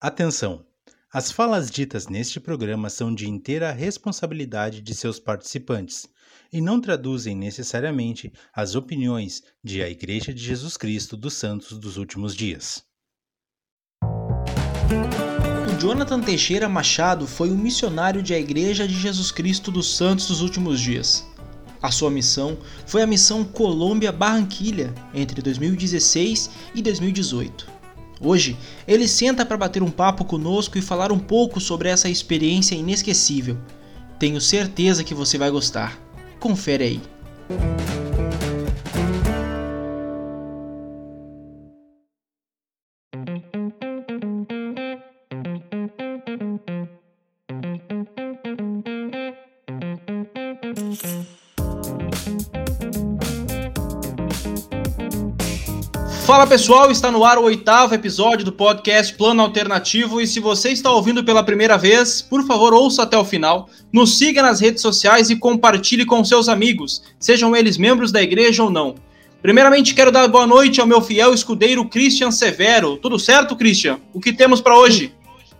Atenção! As falas ditas neste programa são de inteira responsabilidade de seus participantes e não traduzem necessariamente as opiniões de a Igreja de Jesus Cristo dos Santos dos Últimos Dias. O Jonathan Teixeira Machado foi um missionário de a Igreja de Jesus Cristo dos Santos dos Últimos Dias. A sua missão foi a missão Colômbia Barranquilha entre 2016 e 2018. Hoje, ele senta para bater um papo conosco e falar um pouco sobre essa experiência inesquecível. Tenho certeza que você vai gostar. Confere aí. Pessoal, está no ar o oitavo episódio do podcast Plano Alternativo e se você está ouvindo pela primeira vez, por favor ouça até o final, nos siga nas redes sociais e compartilhe com seus amigos, sejam eles membros da igreja ou não. Primeiramente quero dar boa noite ao meu fiel escudeiro Christian Severo. Tudo certo, Christian? O que temos para hoje?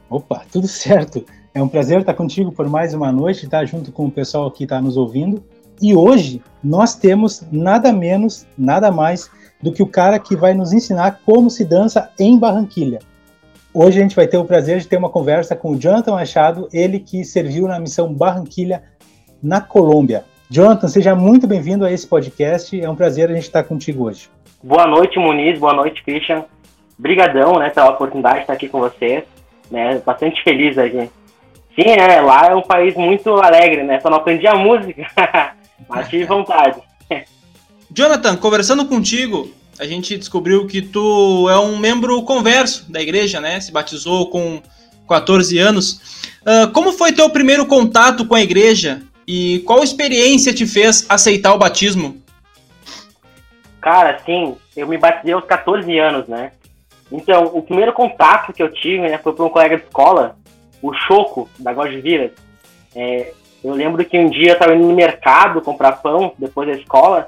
Opa, tudo certo. É um prazer estar contigo por mais uma noite, estar junto com o pessoal que está nos ouvindo. E hoje nós temos nada menos, nada mais do que o cara que vai nos ensinar como se dança em Barranquilha. Hoje a gente vai ter o prazer de ter uma conversa com o Jonathan Machado, ele que serviu na missão Barranquilha na Colômbia. Jonathan, seja muito bem-vindo a esse podcast. É um prazer a gente estar contigo hoje. Boa noite, Muniz. Boa noite, Christian. Brigadão, né, pela oportunidade de estar aqui com vocês. Né, bastante feliz aqui. Sim, é, lá é um país muito alegre, né? Só não aprendi a música, mas tive vontade. Jonathan, conversando contigo, a gente descobriu que tu é um membro converso da igreja, né? Se batizou com 14 anos. Uh, como foi teu primeiro contato com a igreja e qual experiência te fez aceitar o batismo? Cara, sim, eu me batizei aos 14 anos, né? Então, o primeiro contato que eu tive né, foi por um colega de escola, o Choco, da Godviras. É, eu lembro que um dia eu estava indo no mercado comprar pão depois da escola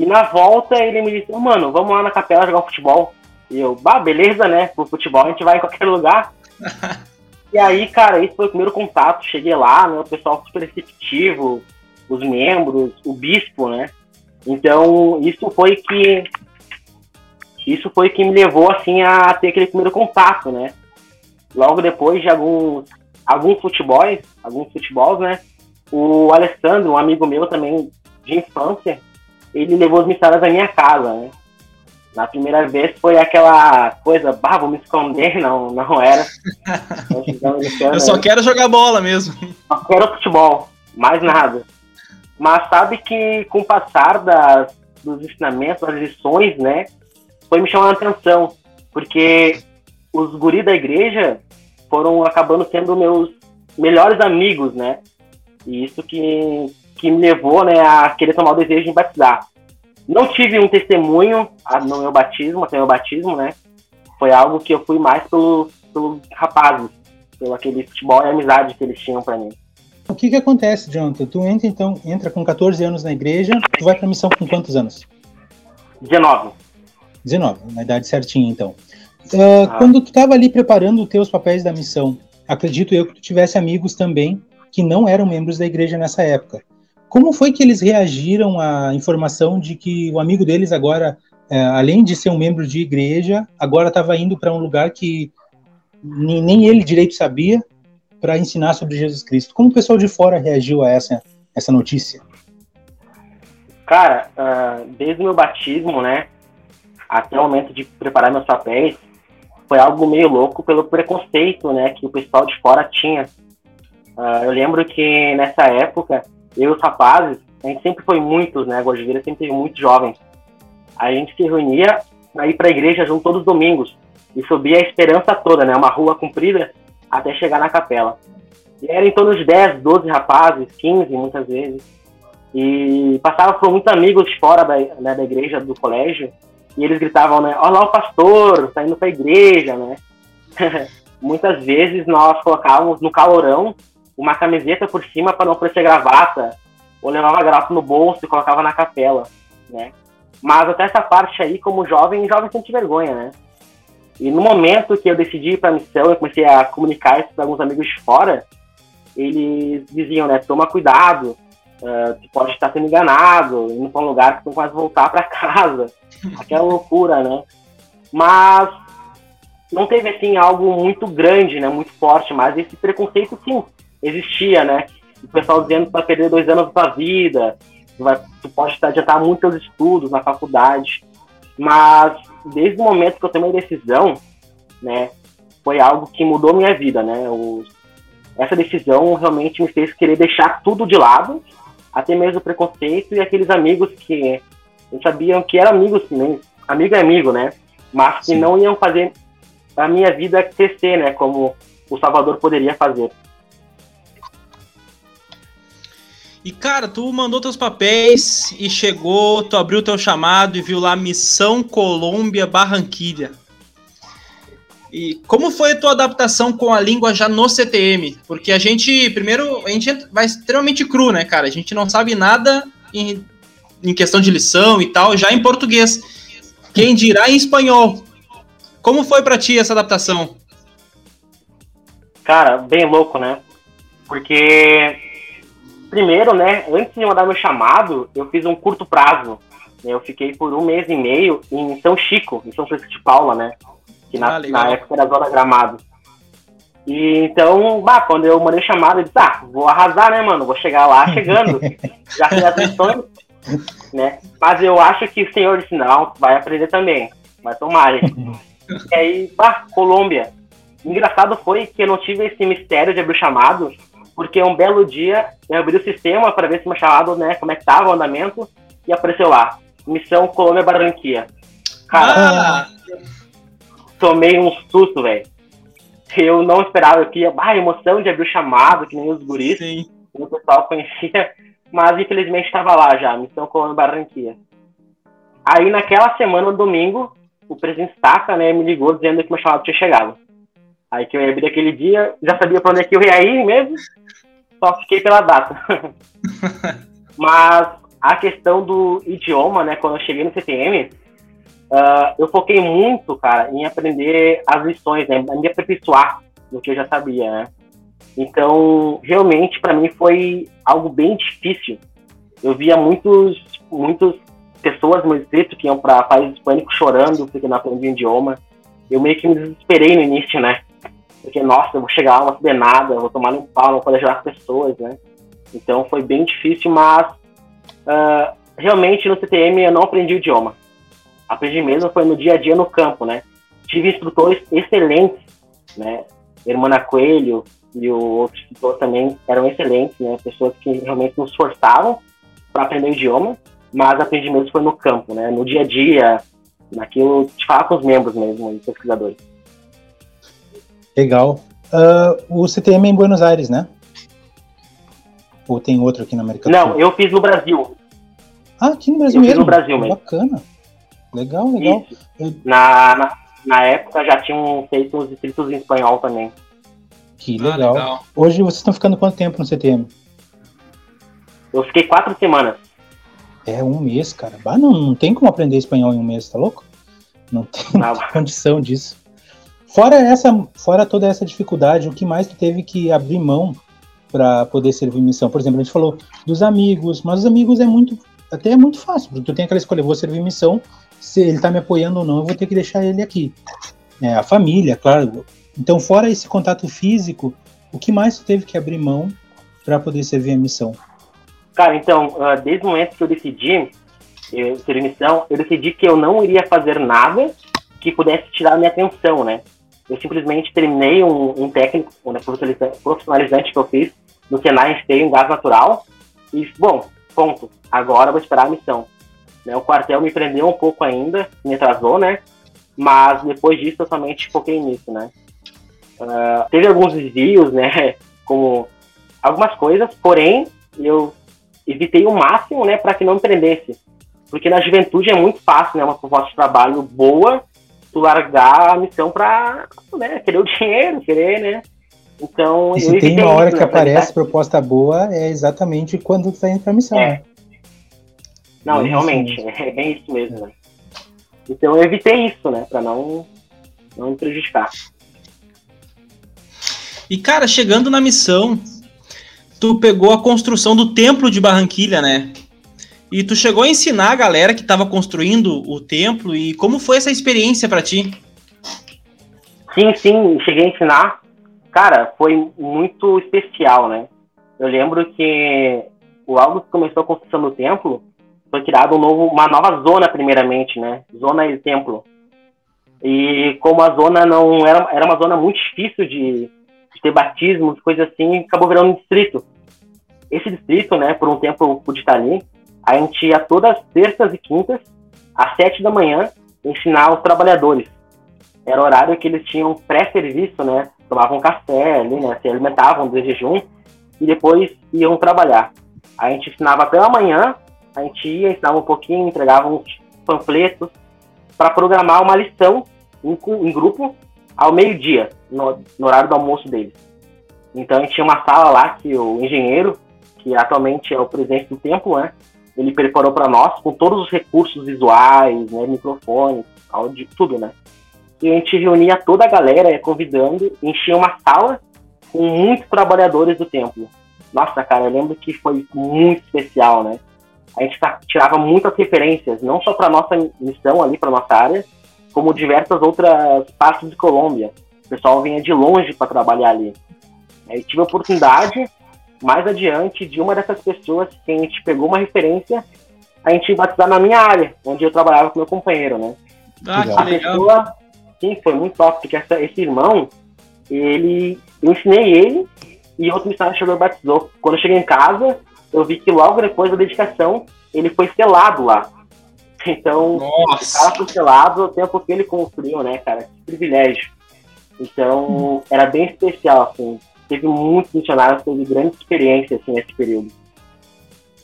e na volta ele me disse, mano, vamos lá na capela jogar futebol. E eu, bah, beleza, né? Pro futebol a gente vai em qualquer lugar. e aí, cara, esse foi o primeiro contato. Cheguei lá, né? O pessoal super receptivo, os membros, o bispo, né? Então, isso foi que. Isso foi que me levou, assim, a ter aquele primeiro contato, né? Logo depois de alguns, alguns futebols, alguns futebols, né? O Alessandro, um amigo meu também de infância, ele levou as missárias à minha casa, né? Na primeira vez foi aquela coisa, bah, vou me esconder, não, não era. Eu só quero jogar bola mesmo. Só quero futebol, mais nada. Mas sabe que com o passar das, dos ensinamentos, das lições, né, foi me chamando a atenção, porque os guris da igreja foram acabando sendo meus melhores amigos, né? E isso que, que me levou né, a querer tomar o desejo de batizar. Não tive um testemunho no meu batismo, até meu batismo, né? Foi algo que eu fui mais pelo, pelo rapazes, pelo aquele futebol e amizade que eles tinham para mim. O que que acontece, Jonathan? Tu entra então, entra com 14 anos na igreja, tu vai para missão com quantos anos? 19. 19, na idade certinha então. Uh, ah. Quando tu estava ali preparando os teus papéis da missão, acredito eu que tu tivesse amigos também que não eram membros da igreja nessa época. Como foi que eles reagiram à informação de que o amigo deles agora, é, além de ser um membro de igreja, agora estava indo para um lugar que nem ele direito sabia para ensinar sobre Jesus Cristo? Como o pessoal de fora reagiu a essa, essa notícia? Cara, uh, desde o meu batismo, né, até o momento de preparar meus papéis, foi algo meio louco pelo preconceito, né, que o pessoal de fora tinha. Uh, eu lembro que nessa época eu e os rapazes, a gente sempre foi muitos, né? A Gordilheira sempre teve muitos jovens. A gente se reunia ir para a igreja junto todos os domingos e subia a esperança toda, né? Uma rua comprida até chegar na capela. E era em torno de 10, 12 rapazes, 15 muitas vezes. E passava por muitos amigos fora da, né, da igreja, do colégio, e eles gritavam, né? Olha lá o pastor, tá indo a igreja, né? muitas vezes nós colocávamos no calorão uma camiseta por cima para não parecer gravata, ou levava a gravata no bolso e colocava na capela, né? Mas até essa parte aí, como jovem, jovem sente vergonha, né? E no momento que eu decidi ir para a missão, eu comecei a comunicar isso para alguns amigos de fora, eles diziam, né, toma cuidado, uh, tu pode estar sendo enganado, indo para um lugar que tu vai voltar para casa. Aquela loucura, né? Mas não teve, assim, algo muito grande, né, muito forte, mas esse preconceito, sim, existia, né? O pessoal dizendo que vai perder dois anos da vida, vai, tu pode adiantar muito teus estudos na faculdade. Mas desde o momento que eu tomei a decisão, né, foi algo que mudou minha vida, né? Essa decisão realmente me fez querer deixar tudo de lado, até mesmo o preconceito e aqueles amigos que eu sabiam que eram amigos, né? amigo é amigo, né? Mas que Sim. não iam fazer a minha vida crescer, né? Como o Salvador poderia fazer. E cara, tu mandou teus papéis e chegou, tu abriu teu chamado e viu lá Missão Colômbia Barranquilha. E como foi a tua adaptação com a língua já no CTM? Porque a gente, primeiro, a gente vai extremamente cru, né, cara? A gente não sabe nada em, em questão de lição e tal, já em português. Quem dirá em espanhol? Como foi para ti essa adaptação? Cara, bem louco, né? Porque primeiro, né, antes de mandar meu chamado, eu fiz um curto prazo. Eu fiquei por um mês e meio em São Chico, em São Francisco de Paula, né? Que na, ah, na época era Zona Gramado. E então, bah, quando eu mandei chamado, eu disse, ah, vou arrasar, né, mano? Vou chegar lá chegando. já fiz as lições, né? Mas eu acho que o senhor disse, não, vai aprender também. Vai tomar. e aí, bah, Colômbia. Engraçado foi que eu não tive esse mistério de abrir o chamado, porque um belo dia eu abri o sistema para ver se meu chamado, né, como é que tava o andamento, e apareceu lá, Missão Colômbia Barranquia. Cara, ah. tomei um susto, velho. Eu não esperava, eu queria, ah, emoção de abrir o chamado, que nem os guris, Sim. o pessoal conhecia, mas infelizmente estava lá já, Missão Colômbia Barranquia. Aí naquela semana, no domingo, o presidente Staca, né, me ligou dizendo que meu chamado tinha chegado. Aí que eu ia abrir aquele dia, já sabia para onde é que eu ia ir mesmo, só fiquei pela data. Mas a questão do idioma, né, quando eu cheguei no CTM, uh, ah, eu foquei muito, cara, em aprender as lições, né, me aperfeiçoar no que eu já sabia, né. Então, realmente, para mim foi algo bem difícil. Eu via muitos, muitas pessoas no distrito que iam para países hispânicos chorando porque não aprendiam idioma. Eu meio que me desesperei no início, né? Porque, nossa, eu vou chegar lá, não vou saber nada, vou tomar um pau, não vou poder ajudar as pessoas, né? Então foi bem difícil, mas uh, realmente no CTM eu não aprendi o idioma. Aprendi mesmo foi no dia a dia no campo, né? Tive instrutores excelentes, né? Hermana Coelho e o outro instrutor também eram excelentes, né? Pessoas que realmente nos forçavam para aprender o idioma, mas aprendi mesmo foi no campo, né? No dia a dia, naquilo de falar com os membros mesmo, os pesquisadores. Legal. Uh, o CTM é em Buenos Aires, né? Ou tem outro aqui na América do Sul? Não, eu fiz no Brasil. Ah, aqui no Brasil eu mesmo? Fiz no Brasil mesmo. Bacana. Legal, legal. Eu... Na, na, na, época já tinham feito os distritos em espanhol também. Que legal. Ah, legal. Hoje vocês estão ficando quanto tempo no CTM? Eu fiquei quatro semanas. É, um mês, cara. Bah, não, não tem como aprender espanhol em um mês, tá louco? Não tem, não tem condição disso. Fora essa, fora toda essa dificuldade, o que mais tu teve que abrir mão para poder servir missão? Por exemplo, a gente falou dos amigos, mas os amigos é muito, até é muito fácil, porque tu tem aquela escolha, vou servir missão, se ele tá me apoiando ou não, eu vou ter que deixar ele aqui. É, a família, claro. Então, fora esse contato físico, o que mais tu teve que abrir mão para poder servir a missão? Cara, então, ah, desde o momento que eu decidi eu, ser missão, eu decidi que eu não iria fazer nada que pudesse tirar minha atenção, né? Eu simplesmente terminei um, um técnico um profissionalizante que eu fiz no Senai Esteio em gás natural e, bom, ponto. Agora vou esperar a missão. Né, o quartel me prendeu um pouco ainda, me atrasou, né? Mas depois disso eu somente foquei nisso, né? Uh, teve alguns desvios, né? Como algumas coisas, porém eu evitei o máximo, né, para que não me prendesse. Porque na juventude é muito fácil, né? Uma proposta de trabalho boa tu largar a missão pra né, querer o dinheiro, querer, né? Então, e se tem uma hora isso, que né, aparece proposta boa, é exatamente quando tu tá indo pra missão, é. né? Não, é realmente, é bem isso mesmo, né? Então eu evitei isso, né? Pra não, não me prejudicar. E cara, chegando na missão, tu pegou a construção do templo de Barranquilha, né? E tu chegou a ensinar a galera que estava construindo o templo e como foi essa experiência para ti? Sim, sim, cheguei a ensinar. Cara, foi muito especial, né? Eu lembro que logo que começou a construção do templo, foi criado um novo, uma nova zona primeiramente, né? Zona e templo. E como a zona não era, era uma zona muito difícil de, de ter batismos, coisas assim, acabou virando um distrito. Esse distrito, né, por um tempo pude estar ali, a gente ia todas as terças e quintas, às sete da manhã, ensinar os trabalhadores. Era o horário que eles tinham pré-serviço, né? Tomavam café ali, né? Se alimentavam de jejum e depois iam trabalhar. A gente ensinava pela manhã, a gente ia, ensinava um pouquinho, entregava uns panfletos para programar uma lição em, em grupo ao meio-dia, no, no, horário do almoço deles. Então a gente tinha uma sala lá que o engenheiro, que atualmente é o presidente do templo, né? Ele preparou para nós com todos os recursos visuais, né, microfone, áudio, tudo, né? E a gente reunia toda a galera, convidando, enchia uma sala com muitos trabalhadores do templo. Nossa, cara, eu lembro que foi muito especial, né? A gente tirava muitas referências, não só para nossa missão ali, para nossa área, como diversas outras partes de Colômbia. O pessoal vinha de longe para trabalhar ali. Aí tive a oportunidade, mais adiante, de uma dessas pessoas que a gente pegou uma referência, a gente batizar na minha área, onde eu trabalhava com meu companheiro, né? Ah, que a pessoa, sim, foi muito top, porque essa, esse irmão, ele, eu ensinei ele e outro missionário chegou e batizou. Quando eu cheguei em casa, eu vi que logo depois da dedicação, ele foi selado lá. Então, Nossa. o cara foi selado o tempo que ele construiu, né, cara? Que privilégio. Então, era bem especial, assim. Teve muitos missionários, teve grande experiência, assim, nesse período.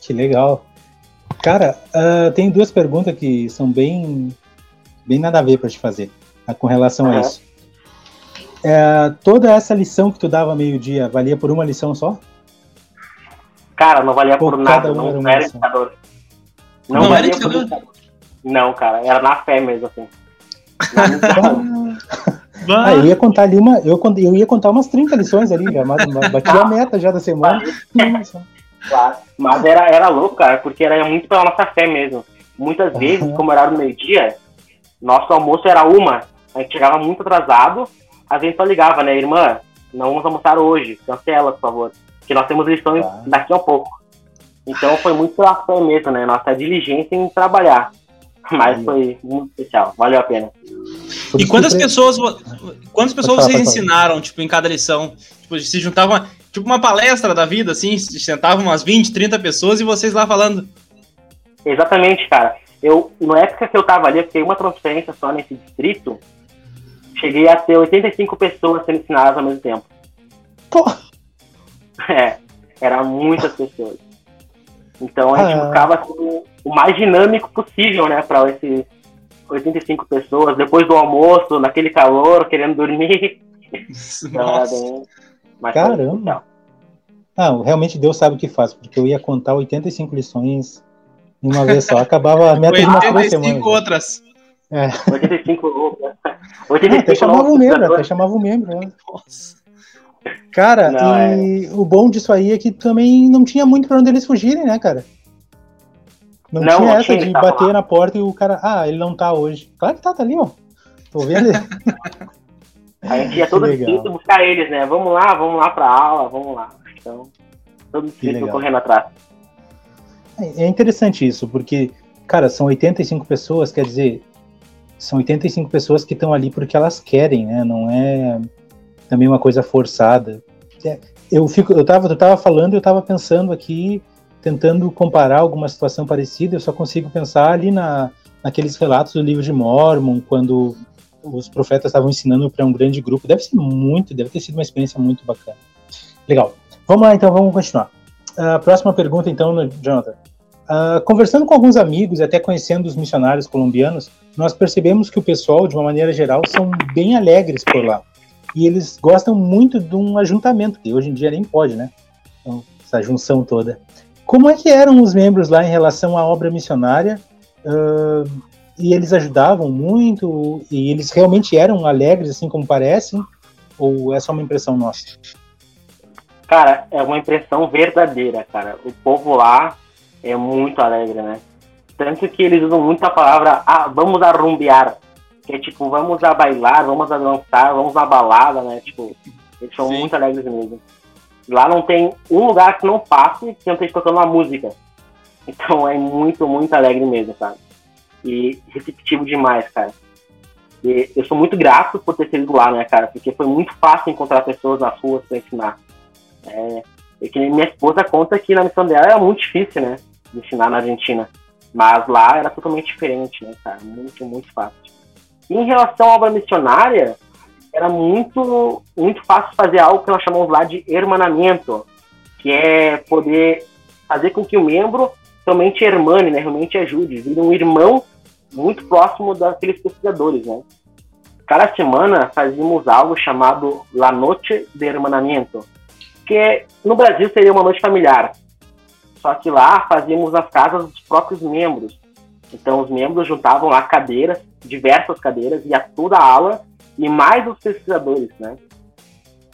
Que legal. Cara, uh, tem duas perguntas que são bem, bem nada a ver para te fazer uh, com relação Uhum. a isso. Uh, toda essa lição que tu dava meio-dia valia por uma lição só? Cara, não valia por cada nada, um era não era indicador. Não, Não valia por. Não, cara, era na fé mesmo, assim. Na. Ah, eu ia contar ali uma. Eu, eu ia contar umas 30 lições ali, já, mas, mas bati a meta já da semana. Claro. Mas era, era louco, cara, porque era muito pela nossa fé mesmo. Muitas vezes, como era no meio-dia, nosso almoço era uma, a gente chegava muito atrasado, a gente só ligava, né, irmã, não vamos almoçar hoje, cancela, por favor, porque nós temos lição Tá. daqui a pouco. Então foi muito pela fé mesmo, né, nossa diligência em trabalhar. Mas foi muito especial, valeu a pena. E quantas pessoas, quantas pessoas vocês ensinaram, tipo, em cada lição? Tipo, se juntavam, tipo, uma palestra da vida, assim, se sentavam umas 20, 30 pessoas e vocês lá falando. Exatamente, cara. Eu, na época que eu tava ali, eu fiquei uma transferência só nesse distrito, cheguei a ter 85 pessoas sendo ensinadas ao mesmo tempo. Pô. É, era muitas pessoas. Então a gente Ah. buscava assim, o mais dinâmico possível, né, para esses 85 pessoas, depois do almoço, naquele calor, querendo dormir. Nossa. bem. mas Caramba. Não, realmente Deus sabe o que faz, porque eu ia contar 85 lições em uma vez só. Acabava a meta de umas três 85 semanas. outras. 85 loucas. Até 85 chamava o novos membro, até chamava o membro. né? Nossa. Cara, Não, e o bom disso aí é que também não tinha muito pra onde eles fugirem, né, cara? Não, Não, tinha não essa tinha, de ele tava bater na porta e o cara, ah, ele não tá hoje. Claro que tá, tá ali, ó. Tô vendo. A gente ia todo distrito buscar eles, né? Vamos lá, vamos lá pra aula, vamos lá. Então, todo legal. correndo atrás. É interessante isso, porque, cara, são 85 pessoas, quer dizer, são 85 pessoas que estão ali porque elas querem, né? Não é também uma coisa forçada. É, Eu fico, eu tava, eu tava falando, eu tava pensando aqui, tentando comparar alguma situação parecida, eu só consigo pensar ali na, naqueles relatos do livro de Mormon, quando os profetas estavam ensinando para um grande grupo. Deve ser muito, deve ter sido uma experiência muito bacana. Legal. Vamos lá, então, vamos continuar. A próxima pergunta, então, Jonathan. Ah, conversando com alguns amigos e até conhecendo os missionários colombianos, nós percebemos que o pessoal, de uma maneira geral, são bem alegres por lá. E eles gostam muito de um ajuntamento, que hoje em dia nem pode, né? Então, essa junção toda. Como é que eram os membros lá em relação à obra missionária? Ah, e eles ajudavam muito e eles realmente eram alegres assim como parecem ou é só uma impressão nossa? Cara, é uma impressão verdadeira, cara. O povo lá é muito alegre, né? Tanto que eles usam muito a palavra ah, vamos arrumbear. Que é tipo, vamos a bailar, vamos a dançar, vamos a balada, né? Tipo, eles são Sim. muito alegres mesmo. Lá não tem um lugar que não passe que não esteja tocando uma música. Então é muito, muito alegre mesmo, sabe? E receptivo demais, cara. E eu sou muito grato por ter sido lá, né, cara? Porque foi muito fácil encontrar pessoas nas ruas para ensinar. É, que minha esposa conta que na missão dela era muito difícil, né? De ensinar na Argentina. Mas lá era totalmente diferente, né, cara? Muito, muito fácil. E em relação à obra missionária, era muito, muito fácil fazer algo que nós chamamos lá de hermanamento, que é poder fazer com que o membro realmente hermane, né? Realmente ajude, vire um irmão muito próximo daqueles pesquisadores, né? Cada semana fazíamos algo chamado La Noche de Hermanamiento, que no Brasil seria uma noite familiar. Só que lá fazíamos as casas dos próprios membros. Então os membros juntavam lá cadeiras, diversas cadeiras, e a toda a ala, e mais os pesquisadores, né?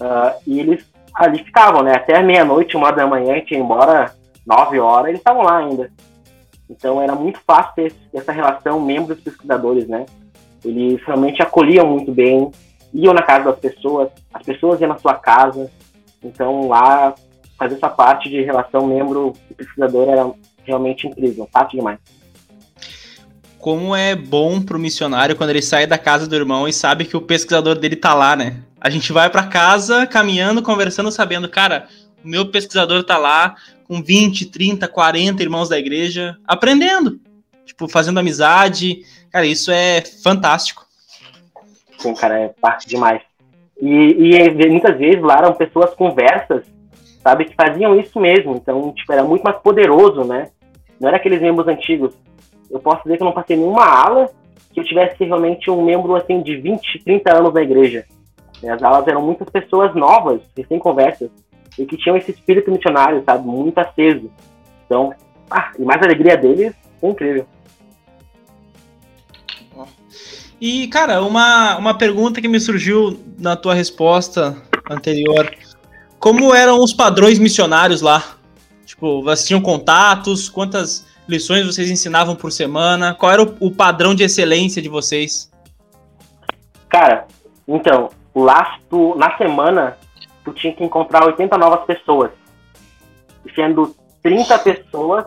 Uh, e eles ali ficavam, né? Até meia-noite, uma da manhã, a gente ia embora, nove horas, eles estavam lá ainda. Então era muito fácil ter essa relação membros pesquisadores, né? Eles realmente acolhiam muito bem, iam na casa das pessoas, as pessoas iam na sua casa. Então lá fazer essa parte de relação membro pesquisador era realmente incrível, fácil demais. Como é bom pro missionário quando ele sai da casa do irmão e sabe que o pesquisador dele tá lá, né? A gente vai para casa caminhando, conversando, sabendo, cara, o meu pesquisador tá lá com 20, 30, 40 irmãos da igreja, aprendendo, tipo, fazendo amizade. Cara, isso é fantástico. Sim, cara, é parte demais. E, e muitas vezes lá eram pessoas conversas, sabe, que faziam isso mesmo. Então, tipo, era muito mais poderoso, né? Não era aqueles membros antigos. Eu posso dizer que eu não passei nenhuma aula que eu tivesse realmente um membro, assim, de 20, 30 anos na igreja. As aulas eram muitas pessoas novas, sem conversas e que tinham esse espírito missionário, sabe, muito aceso. Então, ah, e mais a alegria deles, é incrível. E, cara, uma, uma pergunta que me surgiu na tua resposta anterior. Como eram os padrões missionários lá? Tipo, vocês tinham contatos? Quantas lições vocês ensinavam por semana? Qual era o, o padrão de excelência de vocês? Cara, então, lá tu, na semana tu tinha que encontrar 80 novas pessoas, sendo 30 pessoas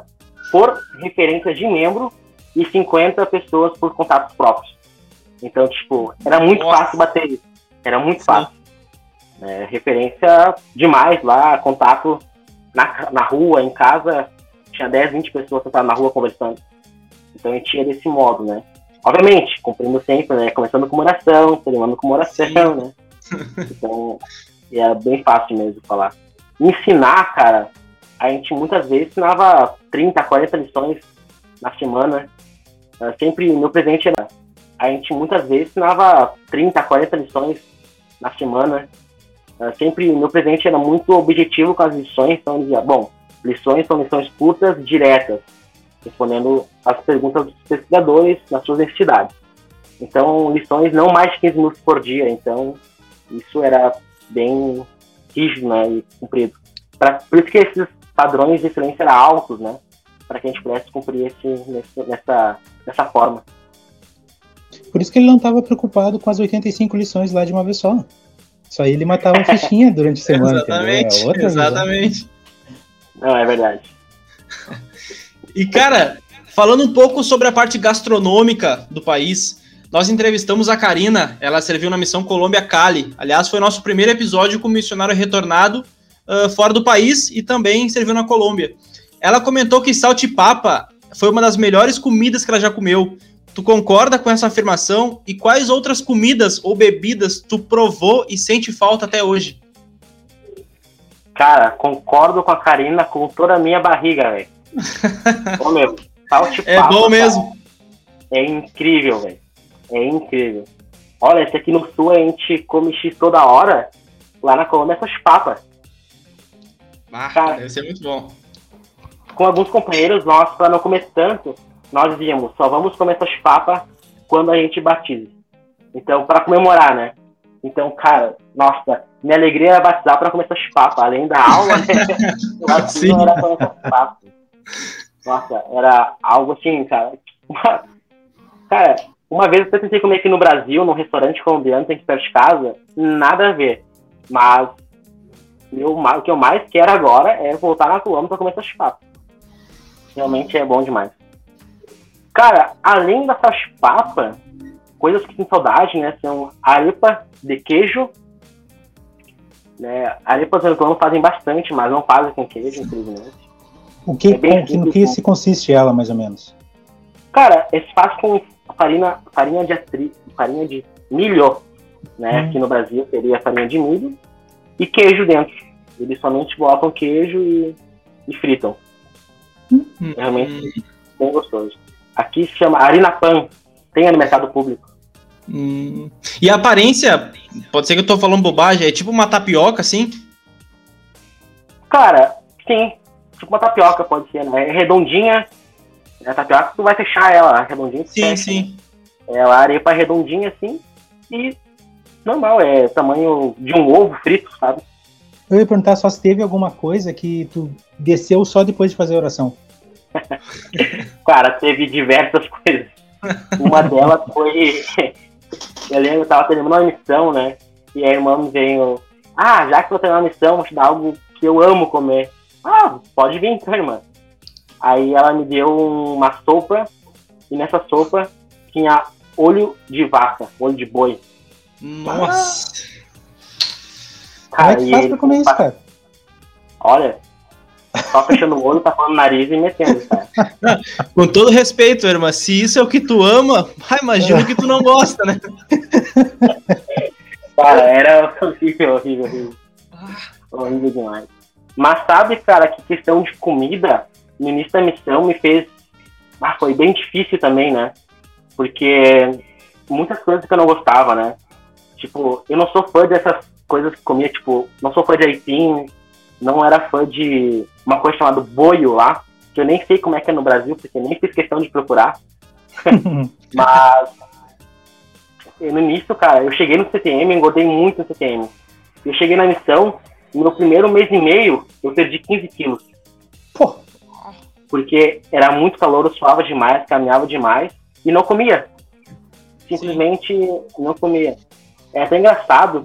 por referência de membro e 50 pessoas por contatos próprios. Então, tipo, era muito Nossa. fácil bater isso. Era muito Sim. fácil. É, referência demais lá, contato na, na rua, em casa, tinha 10, 20 pessoas sentadas na rua conversando. Então a gente tinha desse modo, né? Obviamente, cumprindo sempre, né? Começando com uma oração, terminando com uma oração, Sim. né? Então, e é bem fácil mesmo falar. Ensinar, cara, a gente muitas vezes ensinava 30, 40 lições na semana. Uh, sempre, meu presente era. A gente muitas vezes ensinava 30, 40 lições na semana. Uh, sempre, meu presente era muito objetivo com as lições. Então, dizia, bom, lições são lições curtas, diretas, respondendo as perguntas dos pesquisadores nas suas necessidades. Então, lições não mais de 15 minutos por dia. Então, isso era bem rígido né, e cumprido. Pra, por isso que esses padrões de excelência eram altos, né? Para que a gente pudesse cumprir esse, nesse, nessa, nessa forma. Por isso que ele não estava preocupado com as 85 lições lá de uma vez só. Só aí ele matava a fichinha durante a semana. exatamente, é exatamente. Não, é verdade. e, cara, falando um pouco sobre a parte gastronômica do país, nós entrevistamos a Karina, ela serviu na missão Colômbia Cali. Aliás, foi nosso primeiro episódio com missionário retornado uh, fora do país e também serviu na Colômbia. Ela comentou que saltipapa foi uma das melhores comidas que ela já comeu. Tu concorda com essa afirmação? E quais outras comidas ou bebidas tu provou e sente falta até hoje? Cara, concordo com a Karina com toda a minha barriga, velho. é bom mesmo. é incrível, velho. É incrível. Olha, esse aqui no sul a gente come X toda hora. Lá na Colômbia é só papa. Ah, Cara, deve ser muito bom. Com alguns companheiros nossos, para não comer tanto, nós dizíamos, só vamos comer essa chupapa quando a gente batiza. Então, para comemorar, né? Então, cara, nossa, minha alegria era batizar para comer essa chupapa, além da aula, né? Eu era. Nossa, era algo assim, cara. Cara, uma vez eu tentei comer aqui no Brasil, num restaurante colombiano, tem que perto de casa, nada a ver. Mas eu, o que eu mais quero agora é voltar na Colômbia pra comer essa chupapa. Realmente é bom demais. Cara, além da chupapa, coisas que tem saudade, né? São arepa de queijo. Né? Arepas americanas fazem bastante, mas não fazem com queijo, infelizmente. O que, é bem com, que se consiste ela, mais ou menos? Cara, eles fazem com farinha, farinha de atri, farinha de milho, né? Hum. Aqui no Brasil seria farinha de milho e queijo dentro. Eles somente botam queijo e, e fritam. Hum. Realmente bem gostoso. Aqui se chama Arina Pan. Tem no mercado público. Hum. E a aparência, pode ser que eu tô falando bobagem, é tipo uma tapioca, assim? Cara, sim. Tipo uma tapioca, pode ser, né? É redondinha. A tapioca tu vai fechar ela, redondinha. Sim, fecha, sim. Né? Ela arepa redondinha, assim. E normal, é tamanho de um ovo frito, sabe? Eu ia perguntar só se teve alguma coisa que tu desceu só depois de fazer a oração. Cara, teve diversas coisas. Uma delas foi. Eu lembro, eu tava terminando uma missão, né? E a irmã me veio. Ah, já que eu tenho uma missão, vou te dar algo que eu amo comer. Ah, pode vir então, irmã. Aí ela me deu uma sopa, e nessa sopa tinha olho de vaca, olho de boi. Nossa! Como é que faz pra comer isso, cara? Olha, só fechando o olho, tapando o nariz e metendo, cara. Com todo respeito, irmã, se isso é o que tu ama, ah, imagina que tu não gosta, né? Cara, era horrível, horrível, horrível. Horrível demais. Mas sabe, cara, que questão de comida, no início da missão me fez. Ah, foi bem difícil também, né? Porque muitas coisas que eu não gostava, né? Tipo, eu não sou fã dessas coisas que comia, tipo, não sou fã de aipim, não era fã de uma coisa chamada boio lá, que eu nem sei como é que é no Brasil, porque nem fiz questão de procurar. Mas no início, cara, eu cheguei no CTM, engordei muito no CTM. Eu cheguei na missão, no meu primeiro mês e meio, eu perdi 15 quilos. Pô. Porque era muito calor, eu suava demais, caminhava demais e não comia. Simplesmente Sim. não comia. É até engraçado,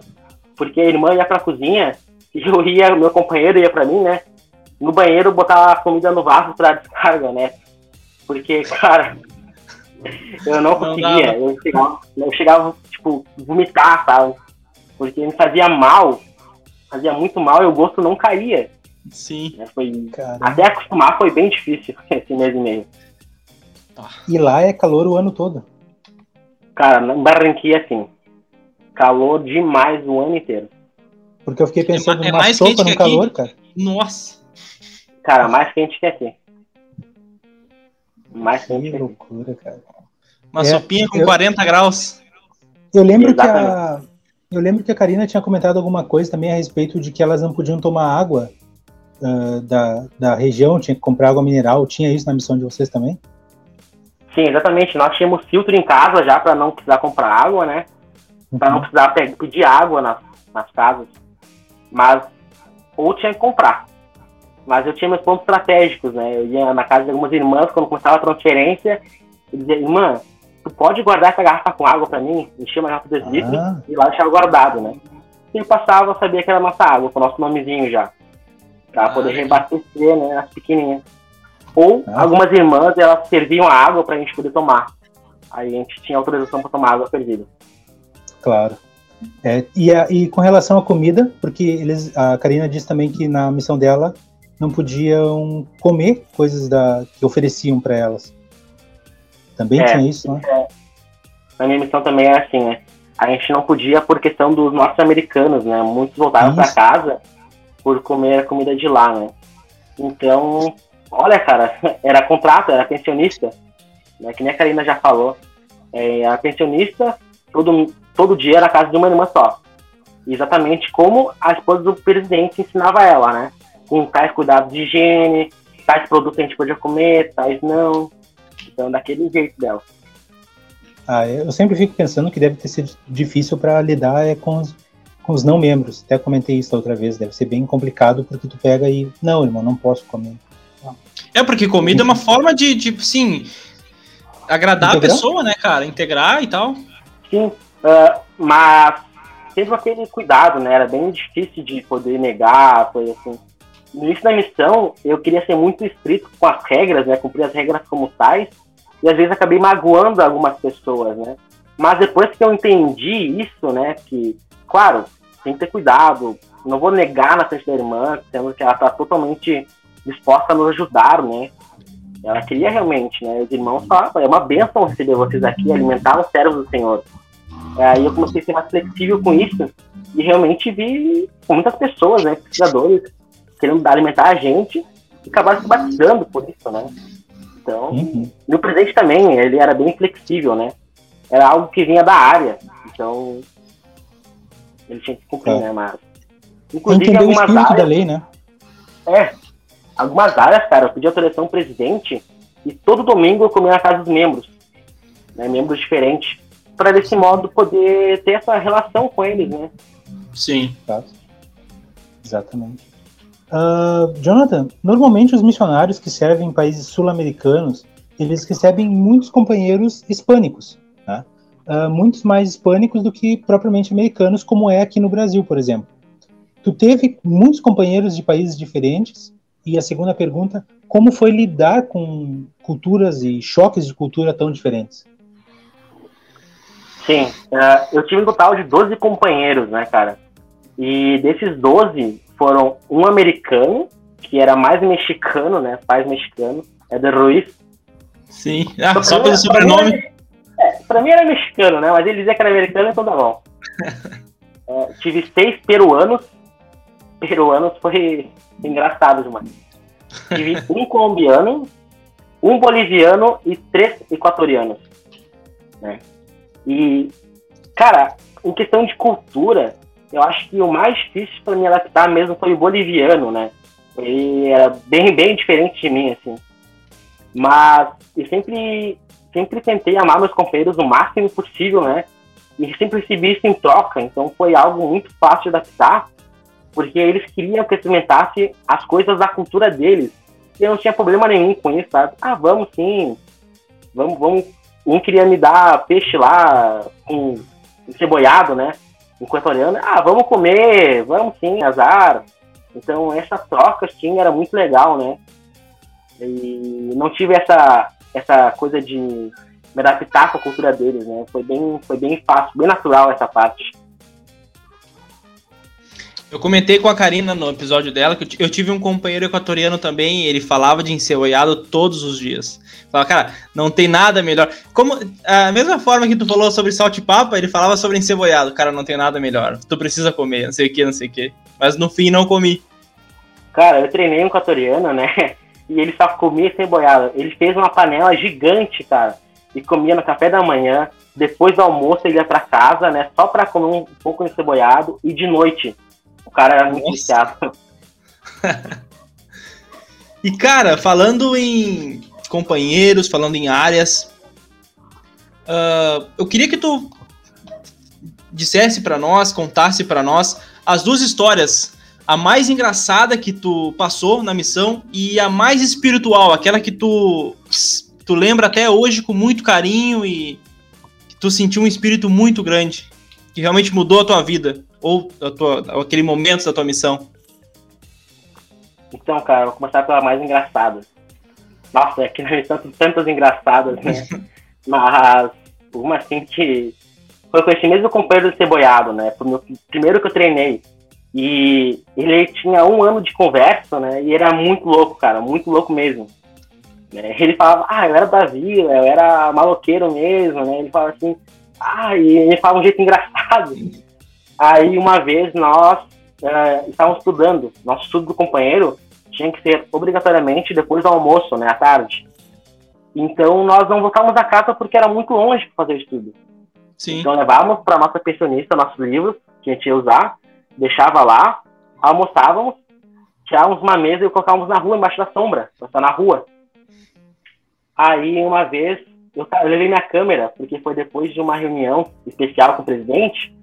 porque a irmã ia pra cozinha e eu ia, meu companheiro ia pra mim, né? No banheiro botar a comida no vaso pra descarga, né? Porque, cara, eu não conseguia. Não eu, chegava, eu chegava, tipo, vomitar, sabe? Porque me fazia mal, fazia muito mal e o gosto não caía. Sim. Né? Foi, até acostumar foi bem difícil esse mês e meio. E lá é calor o ano todo. Cara, em Barranquilla, assim, calor demais o ano inteiro. Porque eu fiquei pensando é, é numa sopa no calor, aqui? cara. Nossa. Cara, mais quente que aqui. Mais quente que, que loucura, cara. Uma é, sopinha com eu, 40 graus. Eu lembro Exatamente. que a eu lembro que a Karina tinha comentado alguma coisa também a respeito de que elas não podiam tomar água uh, da, da região, tinha que comprar água mineral. Tinha isso na missão de vocês também? Sim, exatamente. Nós tínhamos filtro em casa já para não precisar comprar água, né? Para uhum. não precisar pedir água nas, nas casas. Mas, ou tinha que comprar. Mas eu tinha meus pontos estratégicos, né? Eu ia na casa de algumas irmãs quando começava a transferência e dizia, irmã, tu pode guardar essa garrafa com água para mim? Enchia uma garrafa de 10 litros ah. e lá deixava guardado, né? E eu passava, eu sabia que era nossa água, com o nosso nomezinho já. Pra ah, poder reabastecer, né? As pequenininhas. Ou ah. algumas irmãs, elas serviam a água pra gente poder tomar. Aí a gente tinha autorização para tomar água fervida. Claro. É, e, a, e, com relação à comida, porque eles, a Karina disse também que na missão dela não podiam comer coisas da, que ofereciam para elas. Também é, tinha isso, né? É. Na minha missão também é assim, né? A gente não podia por questão dos norte-americanos, né? Muitos voltaram para casa por comer a comida de lá, né? Então, olha, cara, era contrato, era pensionista, né? Que nem a Karina já falou. É, a pensionista, todo, todo dia na casa de uma irmã só. Exatamente como a esposa do presidente ensinava ela, né? Com tais cuidados de higiene, tais produtos a gente podia comer, tais não. Então, daquele jeito dela. Ah, eu sempre fico pensando que deve ter sido difícil para lidar é, com, os, com os não membros. Até comentei isso outra vez. Deve ser bem complicado porque tu pega e. Não, irmão, não posso comer. É, porque comida é uma forma de, tipo, sim, agradar Integrar? a pessoa, né, cara? Integrar e tal. Sim, ah, mas teve aquele cuidado, né? Era bem difícil de poder negar, foi assim. No início da missão, eu queria ser muito estrito com as regras, né? Cumprir as regras como tais, e às vezes acabei magoando algumas pessoas, né? Mas depois que eu entendi isso, né? Que, claro, tem que ter cuidado, não vou negar na frente da irmã, sendo que ela está totalmente disposta a nos ajudar, né? Ela queria realmente, né? Os irmãos falavam, é uma bênção receber vocês aqui, alimentar os servos do Senhor. Aí eu comecei a ser mais flexível com isso e realmente vi muitas pessoas, né, precisadores, querendo alimentar a gente e acabaram se batizando por isso, né? Então, Uhum. e o presidente também, ele era bem flexível, né? Era algo que vinha da área, então ele tinha que cumprir, É. né? Mas, inclusive, Entender o algumas espírito áreas, da lei, né? é, algumas áreas, cara, eu pedi autorização ao presidente e todo domingo eu comia na casa dos membros, né? Membros diferentes, para desse modo poder ter essa relação com eles, né? Sim. Tá? Exatamente. Ah, Jonathan, normalmente os missionários que servem em países sul-americanos, eles recebem muitos companheiros hispânicos, né? Ah, muitos mais hispânicos do que propriamente americanos, como é aqui no Brasil, por exemplo. Tu teve muitos companheiros de países diferentes, e a segunda pergunta, como foi lidar com culturas e choques de cultura tão diferentes? Sim, eh, eu tive um total de 12 companheiros, né, cara? E desses 12 foram um americano, que era mais mexicano, né? Pais mexicano, é de Ruiz. Sim. Ah, Pra só mim- pelo sobrenome. mim- É, pra mim era mexicano, né? Mas ele dizia que era americano, então tá bom. É, tive seis peruanos. Peruanos foi engraçado demais. Tive um colombiano, um boliviano e três equatorianos. Né? E, cara, em questão de cultura, eu acho que o mais difícil para me adaptar mesmo foi o boliviano, né? Ele era bem, bem diferente de mim, assim. Mas eu sempre, sempre tentei amar meus companheiros o máximo possível, né? E sempre recebi isso em troca, então foi algo muito fácil de adaptar, porque eles queriam que eu experimentasse as coisas da cultura deles. E eu não tinha problema nenhum com isso, sabe? Ah, vamos sim, vamos, vamos. Um queria me dar peixe lá com ceboiado, né? Equatoriano, ah, vamos comer, vamos sim, azar. Então essa troca, assim, era muito legal, né? E não tive essa, essa coisa de me adaptar com a cultura deles, né? Foi bem, foi bem fácil, bem natural essa parte. Eu comentei com a Karina no episódio dela que eu tive um companheiro equatoriano também, ele falava de enceboiado todos os dias. Falava, cara, não tem nada melhor. Como a mesma forma que tu falou sobre saltipapa, ele falava sobre enceboiado. Cara, não tem nada melhor. Tu precisa comer, não sei o que, não sei o que. Mas no fim não comi. Cara, eu treinei um equatoriano, né? E ele só comia sem boiada. Ele fez uma panela gigante, cara. E comia no café da manhã. Depois do almoço ele ia pra casa, né? Só pra comer um pouco de ceboiado. E de noite. Cara era muito Nossa. viciado. E cara, falando em companheiros, falando em áreas, ah, eu queria que tu dissesse pra nós, contasse pra nós as duas histórias, a mais engraçada que tu passou na missão e a mais espiritual, aquela que tu tu lembra até hoje com muito carinho e que tu sentiu um espírito muito grande, que realmente mudou a tua vida ou tua, aquele momento da tua missão. Então, cara, eu vou começar pela mais engraçada. Nossa, aqui na missão tem tantas engraçadas, né? Mas uma assim que foi com esse mesmo companheiro do ceboiado, né? Foi o meu primeiro que eu treinei. E ele tinha um ano de conversa, né? E era muito louco, cara, muito louco mesmo. Né? Ele falava, ah, eu era da vila, eu era maloqueiro mesmo, né? Ele falava assim, ah, e ele falava um jeito engraçado. Aí uma vez nós eh, estávamos estudando, nosso estudo do companheiro tinha que ser obrigatoriamente depois do almoço, né, à tarde. Então nós não voltávamos a casa porque era muito longe para fazer estudo. Sim. Então levávamos para nossa pensionista nossos livros que a gente ia usar, deixava lá, almoçávamos, tirávamos uma mesa e colocávamos na rua, embaixo da sombra, pra estar na rua. Aí, uma vez, eu, eu levei minha câmera, porque foi depois de uma reunião especial com o presidente,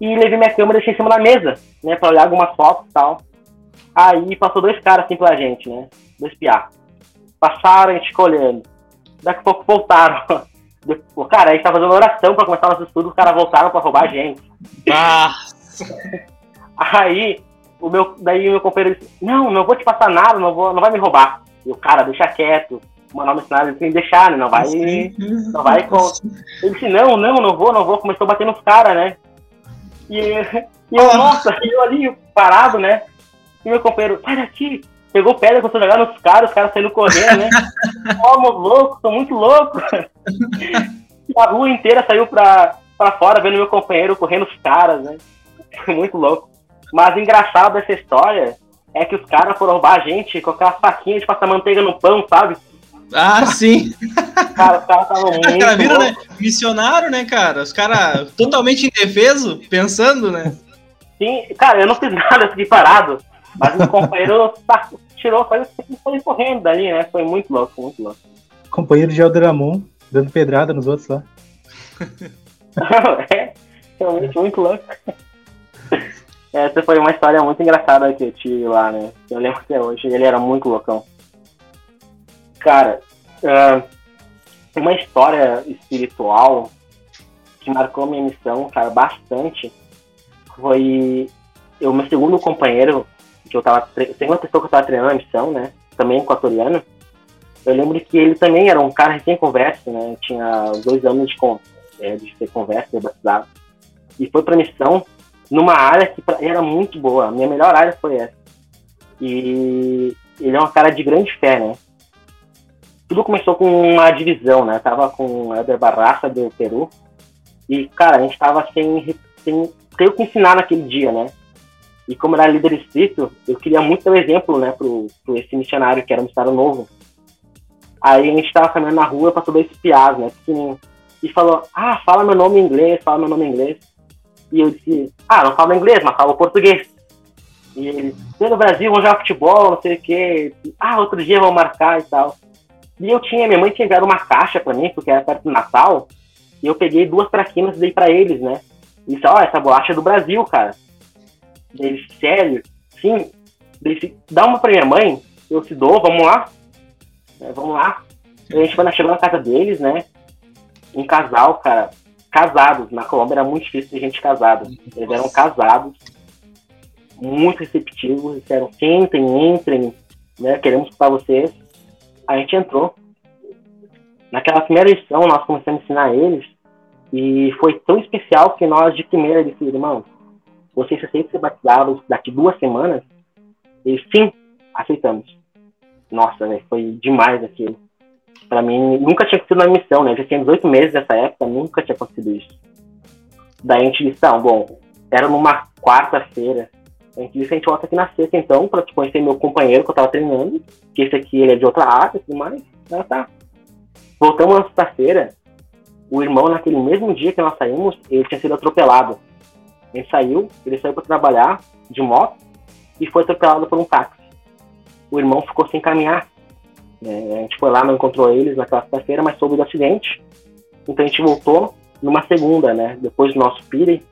e levei minha câmera e deixei em cima da mesa, né, pra olhar algumas fotos e tal. Aí passou dois caras assim pela gente, né, dois piá. Passaram, a gente ficou olhando. Daqui a pouco voltaram. Cara, a gente tava fazendo oração pra começar nosso estudo, os caras voltaram pra roubar a gente. Ah! Aí, o meu, daí o meu companheiro disse, não, não vou te passar nada, não, vou, não vai me roubar. E o cara, deixa quieto. O nome ensinado ele tem que deixar, né? Não vai. Não vai com. Ele disse, não, não, não vou, não vou. Começou a bater nos caras, né? E, e eu, nossa, eu ali parado, né? E meu companheiro, sai daqui! Pegou pedra, começou a jogar nos caras, os caras saindo correndo, né? Ó, oh, louco, tô muito louco! a rua inteira saiu pra, pra fora vendo meu companheiro correndo os caras, né? muito louco. Mas engraçado dessa história é que os caras foram roubar a gente com aquelas faquinhas de passar manteiga no pão, sabe? Ah, sim. Cara, os caras estavam muito. Cara, viram, né? Missionário, né, cara? Os caras totalmente indefeso, pensando, né? Sim, cara, eu não fiz nada, eu fiquei parado. Mas o companheiro tá, tirou coisa e foi correndo dali, né? Foi muito louco, muito louco. Companheiro de Aldramon, dando pedrada nos outros lá. é, realmente muito louco. Essa foi uma história muito engraçada que eu tive lá, né? Eu lembro até hoje, ele era muito loucão. Cara, uh, uma história espiritual que marcou minha missão, cara, bastante, foi o meu segundo companheiro, que eu tava, segunda pessoa que eu tava treinando a missão, né? Também equatoriano. Eu lembro que ele também era um cara recém-converso, né? Tinha dois anos de, é, de ser converso, de batizado. E foi pra missão numa área que era muito boa. A minha melhor área foi essa. E ele é um cara de grande fé, né? Tudo começou com uma divisão, né? Eu tava com o Elder Barraça do Peru. E, cara, a gente tava sem, sem ter o que ensinar naquele dia, né? E como era líder espírito, eu queria muito dar um exemplo, né, pro, pro esse missionário que era um missionário novo. Aí a gente tava caminhando na rua, passou dois piás, né. E falou, ah, fala meu nome em inglês, fala meu nome em inglês. E eu disse, ah, não falo inglês, mas falo português. E ele, no Brasil, vamos jogar futebol, não sei o quê. Ah, outro dia vão marcar e tal. E eu tinha, minha mãe tinha enviado uma caixa pra mim, porque era perto do Natal. E eu peguei duas traquinas e dei pra eles, né? E disse, ó, oh, essa bolacha é do Brasil, cara. Eles, sério? Sim. Disse, dá uma pra minha mãe, eu te dou, vamos lá? É, vamos lá. A gente vai chegou na casa deles, né? Um casal, cara, casados. Na Colômbia era muito difícil de gente casada. Eles eram casados, muito receptivos, disseram, sentem, entrem, né? Queremos escutar vocês. A gente entrou. Naquela primeira edição, nós começamos a ensinar eles, e foi tão especial que nós, de primeira, disse, irmão, vocês aceitam ser batizados daqui duas semanas? E sim, aceitamos. Nossa, né, foi demais aquilo para mim, nunca tinha acontecido na missão, né? Já tinha 18 meses nessa época, nunca tinha acontecido isso. Daí a gente disse, bom, era numa quarta-feira. A gente a gente volta aqui na sexta, então, pra te conhecer meu companheiro que eu tava treinando, que esse aqui, ele é de outra área e tudo mais. Ah, tá. Voltamos na sexta-feira, o irmão, naquele mesmo dia que nós saímos, ele tinha sido atropelado. Ele saiu, ele saiu para trabalhar de moto e foi atropelado por um táxi. O irmão ficou sem caminhar é, a gente foi lá, não encontrou eles naquela sexta-feira, mas soube do acidente. Então a gente voltou numa segunda, né? Depois do nosso PIRE,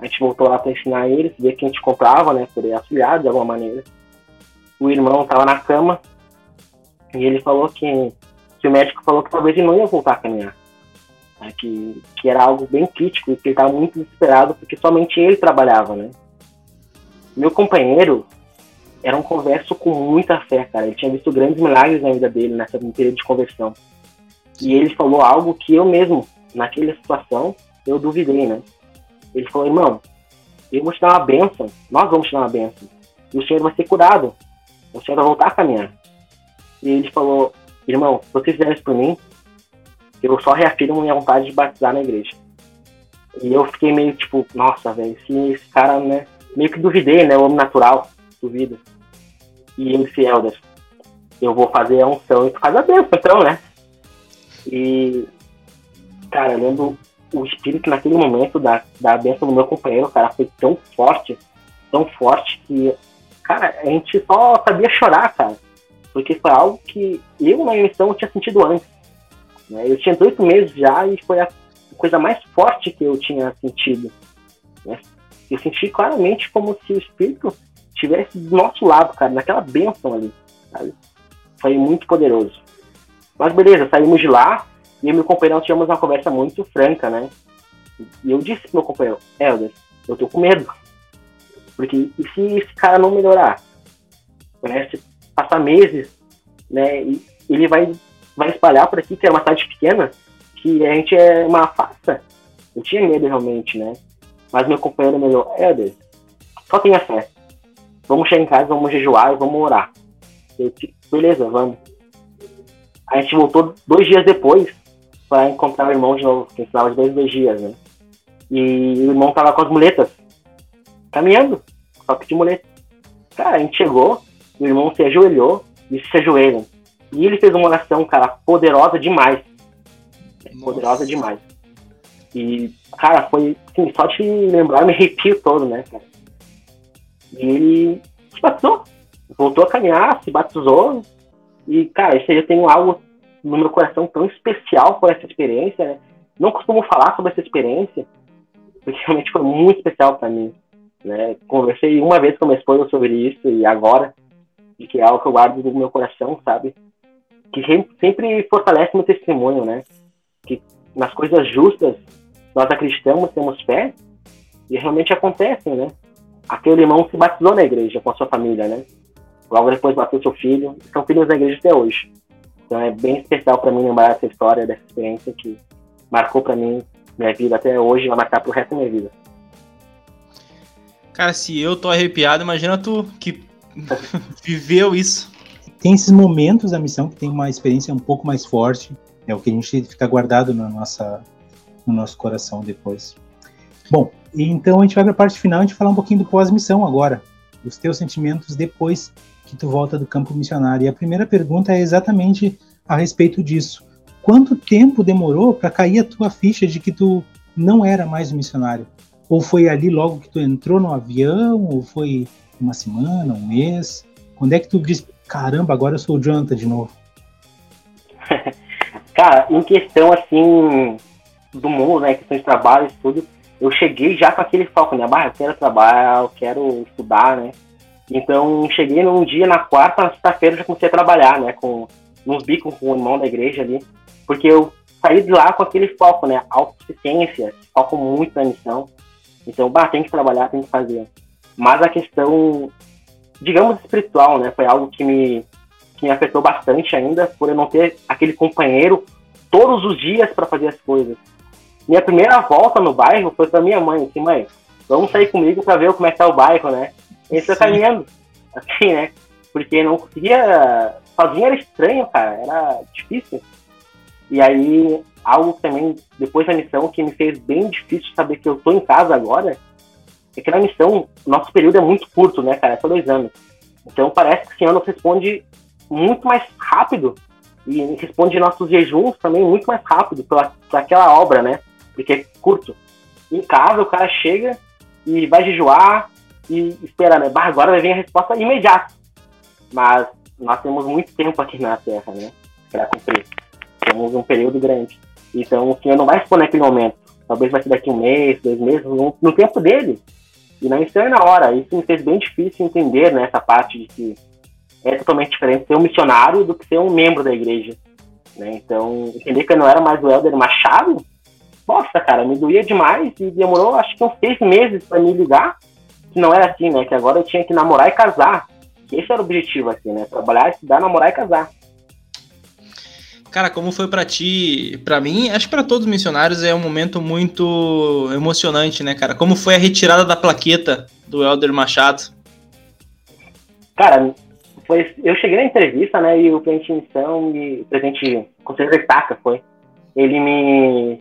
a gente voltou lá para ensinar eles, ver que a gente comprava, né? Por auxiliar de alguma maneira. O irmão estava na cama e ele falou que, que o médico falou que talvez ele não ia voltar a caminhar. Né, que, que era algo bem crítico e que ele estava muito desesperado porque somente ele trabalhava, né? Meu companheiro, era um converso com muita fé, cara. Ele tinha visto grandes milagres na vida dele nessa período de conversão. E ele falou algo que eu mesmo, naquela situação, eu duvidei, né? Ele falou, irmão, eu vou te dar uma bênção, nós vamos te dar uma bênção. E o senhor vai ser curado. O senhor vai voltar a caminhar. E ele falou, irmão, se você fizer isso por mim, eu só reafirmo minha vontade de batizar na igreja. E eu fiquei meio tipo, nossa, velho, esse, esse cara, né? Meio que duvidei, né? O homem natural, duvida. E ele disse, Helder, eu vou fazer a unção e tu faz a bênção, então, né? E, cara, lembro o espírito naquele momento da, da bênção do meu companheiro, cara, foi tão forte, tão forte que, cara, a gente só sabia chorar, cara. porque foi algo que eu, na minha missão, tinha sentido antes. Né? Eu tinha oito meses já e foi a coisa mais forte que eu tinha sentido. Né? Eu senti claramente como se o Espírito estivesse do nosso lado, cara, naquela bênção ali. Sabe? Foi muito poderoso. Mas beleza, saímos de lá e eu e meu companheiro tivemos uma conversa muito franca, né? E eu disse pro meu companheiro, Helder, eu tô com medo. Porque e se esse cara não melhorar? Se passar meses, né? E ele vai, vai espalhar por aqui, que é uma cidade pequena, que a gente é uma farsa. Eu tinha medo realmente, né? Mas meu companheiro melhorou, Helder, só tenha fé. Vamos chegar em casa, vamos jejuar vamos orar. Eu, beleza, vamos. A gente voltou dois dias depois para encontrar o irmão de novo, que ensinava de dois, dois dias, né? E o irmão tava com as muletas, caminhando, só que de muleta. Cara, a gente chegou, o irmão se ajoelhou e se ajoelham. E ele fez uma oração, cara, poderosa demais. Nossa. Poderosa demais. E, cara, foi, assim, só de lembrar, me arrepio todo, né, cara? E ele se batizou, voltou a caminhar, se batizou. E, cara, esse aí eu tenho algo no meu coração tão especial por essa experiência, né? Não costumo falar sobre essa experiência, porque realmente foi muito especial para mim. Né? Conversei uma vez com minha esposa sobre isso e agora, de que é algo que eu guardo no meu coração, sabe? Que sempre fortalece meu testemunho, né? Que nas coisas justas nós acreditamos, temos fé e realmente acontecem, né? Aquele irmão se batizou na igreja com a sua família, né? Logo depois bateu seu filho, são filhos da igreja até hoje. Então é bem especial para mim lembrar essa história, dessa experiência que marcou para mim minha vida até hoje, vai marcar pro resto da minha vida. Cara, se eu tô arrepiado, imagina tu que viveu isso. Tem esses momentos da missão que tem uma experiência um pouco mais forte, é o que a gente fica guardado na nossa, no nosso coração depois. Bom, então a gente vai para a parte final, a gente falar um pouquinho do pós-missão agora, os teus sentimentos depois que tu volta do campo missionário. E a primeira pergunta é exatamente a respeito disso. Quanto tempo demorou para cair a tua ficha de que tu não era mais um missionário? Ou foi ali logo que tu entrou no avião? Ou foi uma semana, um mês? Quando é que tu disse, caramba, agora eu sou o Jonathan de novo? Cara, em questão assim do mundo, né, questão de trabalho e tudo, eu cheguei já com aquele foco, né, bah, eu quero trabalhar, eu quero estudar, né. Então cheguei num dia, na quarta, na sexta-feira já comecei a trabalhar, né, com nos bicos com o irmão da igreja ali porque eu saí de lá com aquele foco, né? Autossuficiência, foco muito na missão. Então, bah, tem que trabalhar, tem que fazer. Mas a questão, digamos, espiritual, né? Foi algo que me, que me afetou bastante ainda, por eu não ter aquele companheiro todos os dias para fazer as coisas. Minha primeira volta no bairro foi para minha mãe, assim, mãe, vamos sair comigo para ver como é que tá o bairro, né? E foi caminhando, assim, né? Porque não conseguia. Sozinho era estranho, cara, era difícil. E aí, algo também, depois da missão, que me fez bem difícil saber que eu tô em casa agora, é que na missão, nosso período é muito curto, né, cara? É só dois anos. Então parece que o Senhor nos responde muito mais rápido e responde nossos jejuns também muito mais rápido pela, aquela obra, né? Porque é curto. Em casa, o cara chega e vai jejuar e espera, né? Bah, agora vai vir a resposta imediata. Mas nós temos muito tempo aqui na Terra, né? Para cumprir. Temos um período grande. Então o senhor não vai expor naquele momento. Talvez vai ser daqui um mês, dois meses, no, no tempo dele. E não é na hora. Isso me fez bem difícil entender né, essa parte de que é totalmente diferente ser um missionário do que ser um membro da igreja. Né? Então, entender que eu não era mais o Helder Machado, nossa, cara, me doía demais e demorou acho que uns seis meses para me ligar. Que não era assim, né? Que agora eu tinha que namorar e casar. Esse era o objetivo, assim, né? Trabalhar, estudar, namorar e casar. Cara, como foi para ti? Para mim, acho que para todos os missionários é um momento muito emocionante, né, cara? Como foi a retirada da plaqueta do Elder Machado? Cara, foi, eu cheguei na entrevista, né, e o presidente de missão, e o presidente Conselheiro Estaca foi, ele me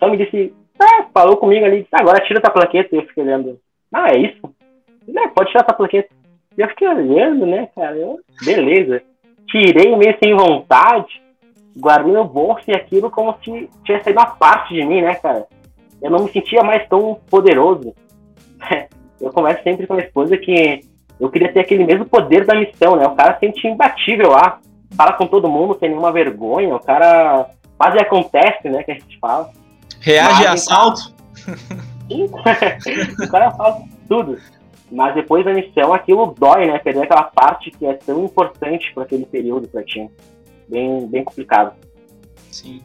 só me disse, ah, falou comigo ali, ah, agora tira essa plaqueta, e eu fiquei olhando, ah, é isso? Ele, pode tirar essa plaqueta. E eu fiquei olhando, né, cara, eu, beleza. Tirei meio sem vontade, guardei no bolso e aquilo como se tivesse saído uma parte de mim, né, cara? Eu não me sentia mais tão poderoso. Eu converso sempre com a minha esposa que eu queria ter aquele mesmo poder da missão, né? O cara se sente imbatível lá, fala com todo mundo sem nenhuma vergonha, o cara quase acontece, né, que a gente fala. Reage a assalto? o cara faz tudo. Mas depois da missão, aquilo dói, né? Perder aquela parte que é tão importante para aquele período pra ti. Bem, bem complicado. Sim.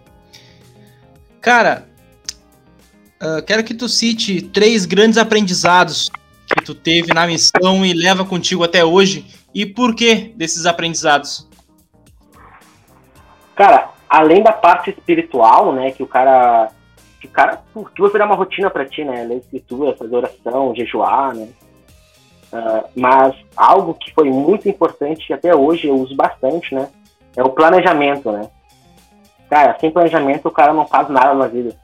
Cara, uh, quero que tu cite três grandes aprendizados que tu teve na missão e leva contigo até hoje e por que desses aprendizados? Cara, além da parte espiritual, né, que o cara cara que vai virar uma rotina para ti, né, ler escritura, fazer oração, jejuar, né, uh, mas algo que foi muito importante até hoje eu uso bastante, né, é o planejamento, né. Cara, sem planejamento o cara não faz nada na vida.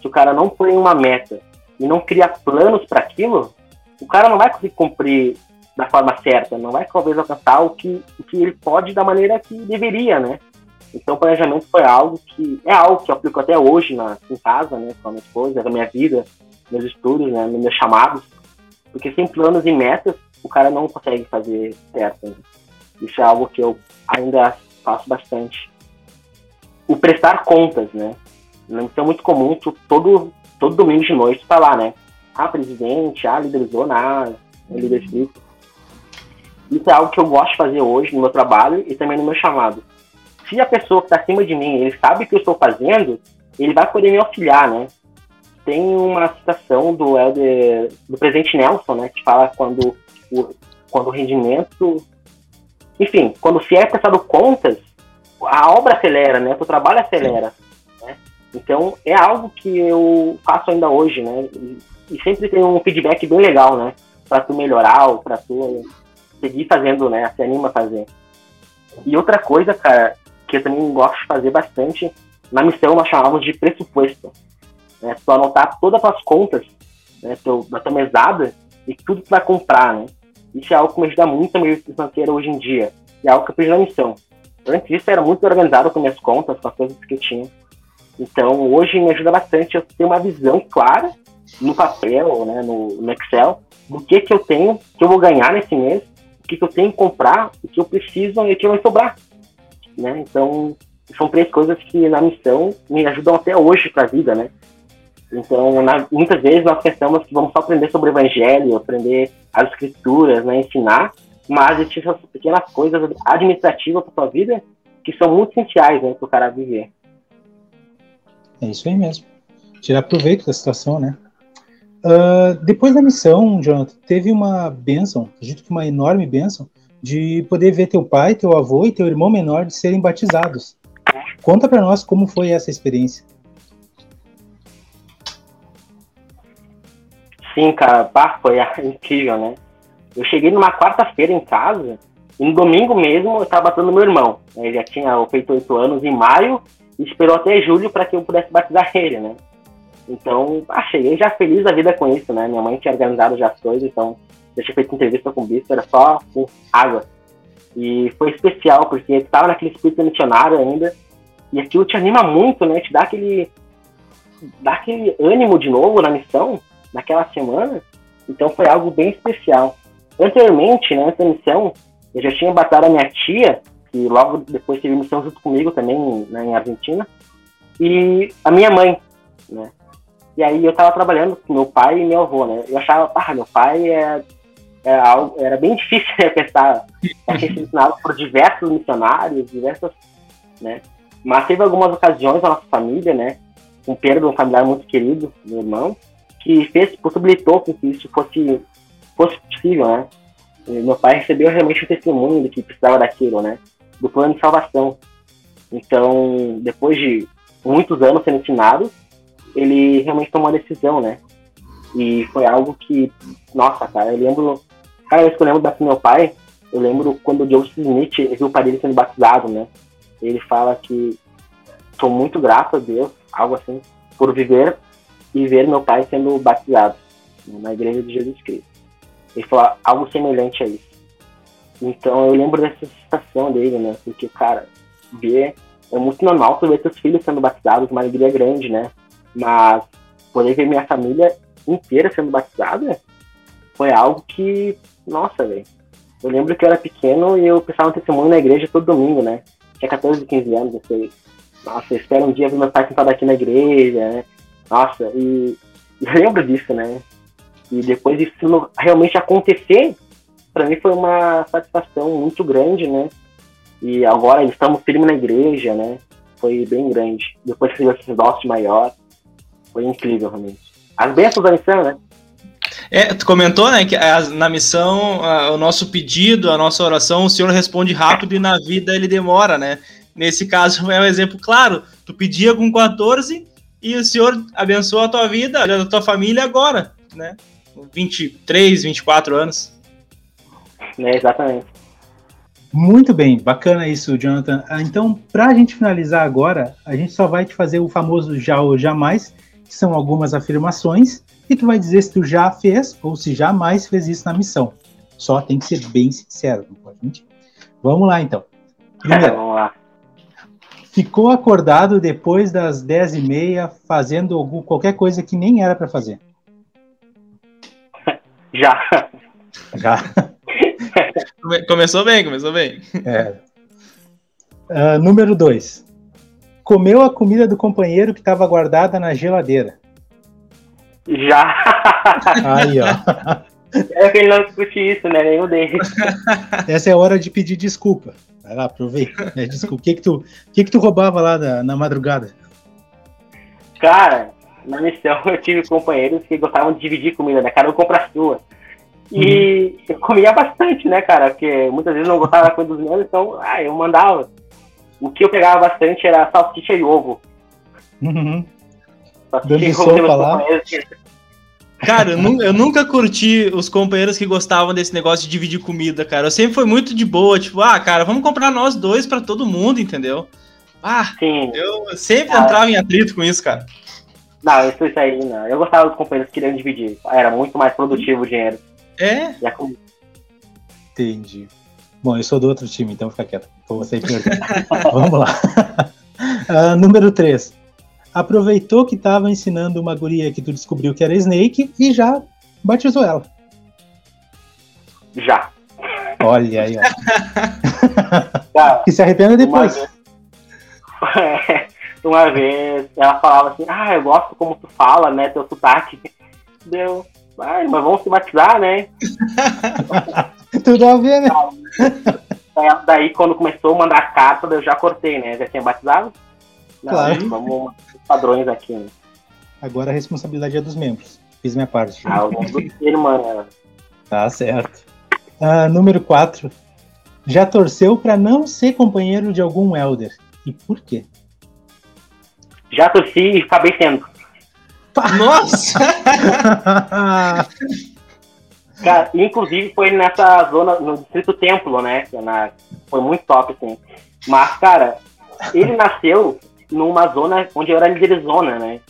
Se o cara não põe uma meta e não cria planos para aquilo, o cara não vai conseguir cumprir da forma certa, não vai talvez alcançar o que, o que ele pode da maneira que deveria, né? Então, o planejamento foi algo que é algo que eu aplico até hoje na, em casa, né, com a minha esposa, na minha vida, meus estudos, né, meus chamados, porque sem planos e metas, o cara não consegue fazer certo. Né? Isso é algo que eu ainda faço bastante. O prestar contas, né? Então é muito comum tu, todo, todo domingo de noite tá lá, né? Ah, presidente, ah, líder zona, ah, líder Isso é algo que eu gosto de fazer hoje no meu trabalho e também no meu chamado se a pessoa que está acima de mim, ele sabe o que eu estou fazendo, ele vai poder me auxiliar, né? Tem uma citação do Elder, do presidente Nelson, né, que fala quando o, quando o rendimento, enfim, quando se é prestado contas, a obra acelera, né? O trabalho acelera. Né? Então é algo que eu faço ainda hoje, né? E, e sempre tem um feedback bem legal, né? Para tu melhorar ou para tu seguir fazendo, né? Se anima a fazer. E outra coisa, cara, que eu também gosto de fazer bastante. Na missão nós chamamos de pressuposto. Né? Tu anotar todas as contas né, teu, da tua mesada e tudo que tu vai comprar, né? Isso é algo que me ajuda muito a minha financeira hoje em dia. E é algo que eu fiz na missão. Antes disso, eu era muito organizado com minhas contas, com as coisas que eu tinha. Então, hoje me ajuda bastante a ter uma visão clara no papel, né, no, no Excel, do que que eu tenho, que eu vou ganhar nesse mês, o que que eu tenho que comprar, o que eu preciso e o que vai sobrar né? Então, são três coisas que na missão me ajudam até hoje para a vida, né? Então, na, muitas vezes nós pensamos que vamos só aprender sobre o evangelho, aprender as escrituras, né, ensinar, mas existem essas pequenas coisas administrativas para sua vida que são muito essenciais, né, para o cara viver. É isso aí mesmo. Tirar proveito da situação, né? Uh, depois da missão, Jonathan, teve uma bênção, acredito que uma enorme bênção, de poder ver teu pai, teu avô e teu irmão menor de serem batizados. Conta para nós como foi essa experiência. Sim, cara, pá, foi incrível, né? Eu cheguei numa quarta-feira em casa e no domingo mesmo eu estava batendo meu irmão. Ele já tinha feito oito anos em maio e esperou até julho para que eu pudesse batizar ele, né? Então, cheguei já feliz da vida com isso, né? Minha mãe tinha organizado já as coisas, então eu tinha feito entrevista com o bispo, era só com água. E foi especial, porque tu tava naquele espírito missionário ainda, e aquilo te anima muito, né? Te dá aquele, dá aquele ânimo de novo na missão, naquela semana. Então foi algo bem especial. Anteriormente, né, nessa missão, eu já tinha batado a minha tia, que logo depois teve missão junto comigo também né, em Argentina, e a minha mãe, né? E aí eu tava trabalhando com meu pai e meu avô, né? Eu achava, ah, meu pai é era, algo, era bem difícil né, pensar, porque ensinado por diversos missionários, diversas, né? Mas teve algumas ocasiões na nossa família, né? Perda de um familiar muito querido, meu irmão, que fez, possibilitou que isso fosse, fosse possível, né? E meu pai recebeu realmente o testemunho de que precisava daquilo, né? Do plano de salvação. Então, depois de muitos anos sendo ensinado, ele realmente tomou a decisão, né? E foi algo que, nossa, cara, eu lembro Cada vez que eu lembro do meu pai, eu lembro quando o Joseph Smith viu o pai dele sendo batizado, né? Ele fala que sou muito grato a Deus, algo assim, por viver e ver meu pai sendo batizado na igreja de Jesus Cristo. Ele falou algo semelhante a isso. Então eu lembro dessa situação dele, né? Porque, cara, ver é muito normal tu ver seus filhos sendo batizados, uma alegria grande, né? Mas poder ver minha família inteira sendo batizada foi algo que nossa, velho. Eu lembro que eu era pequeno e eu pensava no testemunho na igreja todo domingo, né? Tinha 14, 15 anos, eu sei. Nossa, eu espero um dia ver meu pai sentado aqui na igreja, né? Nossa, e eu lembro disso, né? E depois disso realmente acontecer, para mim foi uma satisfação muito grande, né? E agora estamos firmes na igreja, né? Foi bem grande. Depois que esse doce maior, foi incrível realmente. As bênçãos da missão, né? É, tu comentou, né, que a, na missão, a, o nosso pedido, a nossa oração, o Senhor responde rápido e na vida ele demora, né? Nesse caso é um exemplo claro. Tu pedia com 14 e o Senhor abençoa a tua vida, a tua família agora, né? 23, 24 anos. É, exatamente. Muito bem, bacana isso, Jonathan. Ah, então, para a gente finalizar agora, a gente só vai te fazer o famoso já ou jamais, que são algumas afirmações, e tu vai dizer se tu já fez ou se jamais fez isso na missão. Só tem que ser bem sincero, não pode mentir. Vamos lá, então. Primeiro, Vamos lá. Ficou acordado depois das 10h30 fazendo algum, qualquer coisa que nem era para fazer? Já. Já. Começou bem, começou bem. É. Uh, número 2. Comeu a comida do companheiro que estava guardada na geladeira. Já. Aí, ó. É que ele não discute isso, né? Nenhum deles. Essa é a hora de pedir desculpa. Vai lá, aproveita. É, desculpa. O que que tu, que que tu roubava lá na, na madrugada? Cara, na missão eu tive companheiros que gostavam de dividir comida, né? Cada um compra a sua. E uhum. eu comia bastante, né, cara? Porque muitas vezes não gostava da coisa dos meus, então ah, eu mandava. O que eu pegava bastante era salsicha e ovo. Uhum. E ovo lá. Cara, eu, eu, nunca curti os companheiros que gostavam desse negócio de dividir comida, cara. Eu sempre fui muito de boa, tipo, ah, cara, vamos comprar nós dois para todo mundo, entendeu? Ah, Sim. eu sempre ah, entrava em atrito com isso, cara. Não, isso, isso aí não. Eu gostava dos companheiros que queriam dividir. Era muito mais produtivo o dinheiro. É? Entendi. Bom, eu sou do outro time, então fica quieto. Vou você Vamos lá. Uh, número 3. Aproveitou que estava ensinando uma guria que tu descobriu que era Snake e já batizou ela. Já. Olha aí, ó. e se arrependa depois. Uma vez, uma vez ela falava assim, ah, eu gosto como tu fala, né, teu sotaque. Deu, Ai, mas vamos se batizar, né? Tudo a ver, né? Daí, quando começou a mandar carta, eu já cortei, né? Já tinha batizado? Não, claro. Vamos padrões aqui, né? Agora a responsabilidade é dos membros. Fiz minha parte. Ah, o do irmã, né? Tá certo. Uh, número 4. Já torceu para não ser companheiro de algum elder. E por quê? Já torci e acabei sendo. Nossa! Cara, inclusive foi nessa zona, no Distrito Templo, né? Na, foi muito top, assim. Mas, cara, ele nasceu numa zona onde eu era liderzona, né?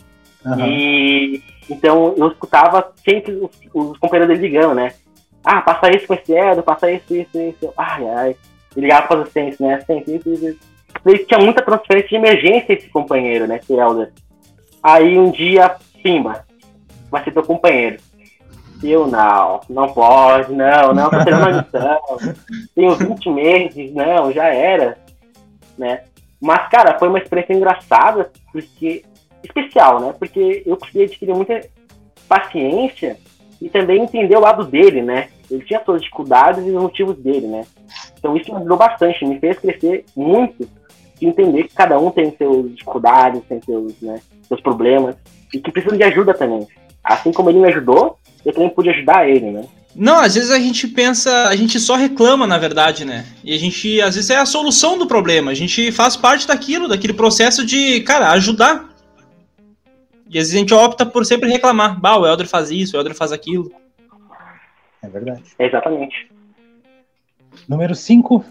Uhum. E então eu escutava sempre os, os, companheiros dele ligando, né? Ah, passa isso com esse Edo, passa isso, isso, isso. Ai, ai. Ele ligava para os assistentes, né? Assistente, isso, isso. Ele tinha muita transferência de emergência esse companheiro, né? Esse Elder. Aí um dia Simba, vai ser teu companheiro. Eu, não, não pode, não, não, tô tendo uma missão. Tenho 20 meses, não, já era. Né? Mas, cara, foi uma experiência engraçada, porque. especial, né? Porque eu consegui adquirir muita paciência e também entender o lado dele, né? Ele tinha suas dificuldades e os motivos dele, né? Então isso me ajudou bastante, me fez crescer muito e entender que cada um tem suas dificuldades, tem seus, né, seus problemas e que precisam de ajuda também. Assim como ele me ajudou, eu também pude ajudar ele, né? Não, às vezes a gente pensa, a gente só reclama, na verdade, né? E a gente, às vezes, é a solução do problema. A gente faz parte daquilo, daquele processo de, cara, ajudar. E às vezes a gente opta por sempre reclamar. Bah, o Elder faz isso, o Elder faz aquilo. É verdade. exatamente. Número 5.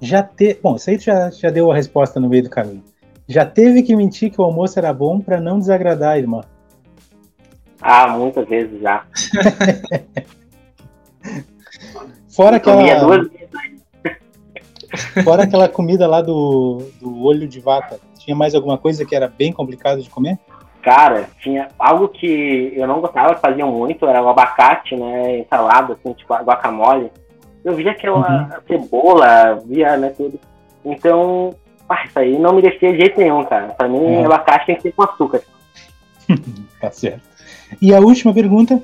Já ter. Bom, isso aí já, já deu a resposta no meio do caminho. Já teve que mentir que o almoço era bom para não desagradar a irmã. Ah, muitas vezes já. Fora aquela. Fora aquela comida lá do, do olho de vaca. Tinha mais alguma coisa que era bem complicado de comer? Cara, tinha algo que eu não gostava, que faziam muito, era o abacate, né? Salada, assim, tipo guacamole. Eu via aquela uhum. cebola, via, né, tudo. Então, ah, isso aí não me descia de jeito nenhum, cara. Pra mim, é. abacate tem que ser com açúcar. tá certo. E a última pergunta: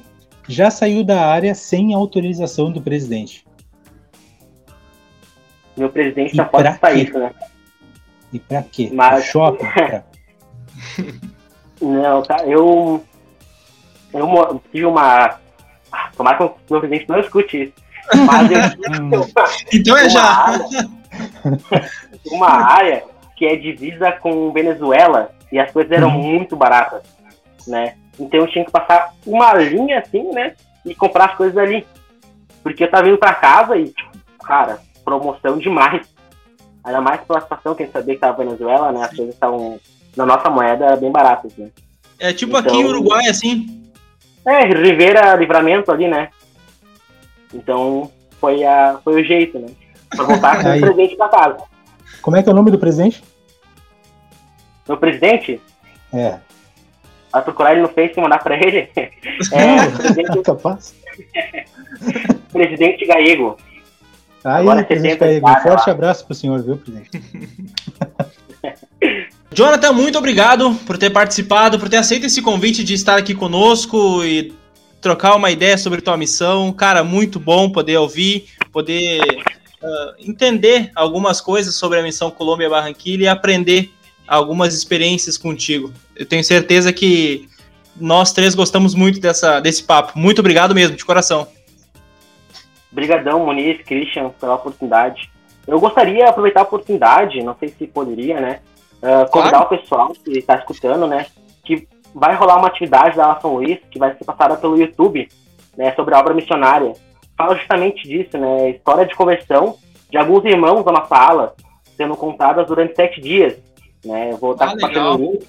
já saiu da área sem autorização do presidente? Meu presidente e já pode sair, né? E pra quê? Mas... shopping? Pra... Não, tá. Eu. Eu tive uma. Ah, tomara que o meu presidente não escute isso. Mas eu tive uma, então é já. Área, uma área que é divisa com Venezuela e as coisas eram uhum. muito baratas, né? Então eu tinha que passar uma linha assim, né? E comprar as coisas ali. Porque eu tava vindo pra casa e, tipo, cara, promoção demais. Ainda mais pela situação que a gente sabia que tava Venezuela, né? As coisas estavam na nossa moeda bem baratas, né? É tipo então, aqui em então, Uruguai, assim. É, Rivera Livramento ali, né? Então foi, a, foi o jeito, né? Pra voltar com o presidente pra casa. Como é que é o nome do presidente? Meu presidente? É. Vai procurar ele no Face e mandar pra ele. É, presidente... Capaz. presidente Gallego. Aí, Agora presidente Gallego. Um forte lá. abraço pro senhor, viu, presidente? Jonathan, muito obrigado por ter participado, por ter aceito esse convite de estar aqui conosco e trocar uma ideia sobre tua missão. Cara, muito bom poder ouvir, poder uh, entender algumas coisas sobre a missão Colômbia Barranquilla e aprender algumas experiências contigo. Eu tenho certeza que nós três gostamos muito dessa, desse papo. Muito obrigado mesmo, de coração. Obrigadão, Moniz, Christian, pela oportunidade. Eu gostaria de aproveitar a oportunidade, não sei se poderia, né? Uh, convidar claro. o pessoal que está escutando, né? Que vai rolar uma atividade da São Luís que vai ser passada pelo YouTube, né? Sobre a obra missionária. Fala justamente disso, né? História de conversão de alguns irmãos da nossa ala sendo contadas durante sete dias, né? Eu vou estar ah, passando o link.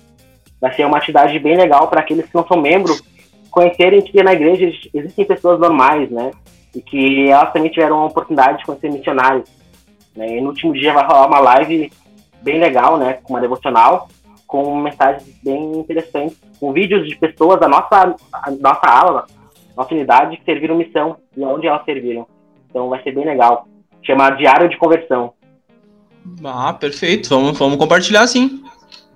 Vai ser uma atividade bem legal para aqueles que não são membros conhecerem que na igreja existem pessoas normais, né? E que elas também tiveram a oportunidade de conhecer missionários. Né? E no último dia vai rolar uma live bem legal, né? Com uma devocional, com mensagens bem interessantes, com vídeos de pessoas da nossa, nossa ala, nossa unidade, que serviram missão e onde elas serviram. Então vai ser bem legal. Chama Diário de Conversão. Ah, perfeito. Vamos, vamos compartilhar sim.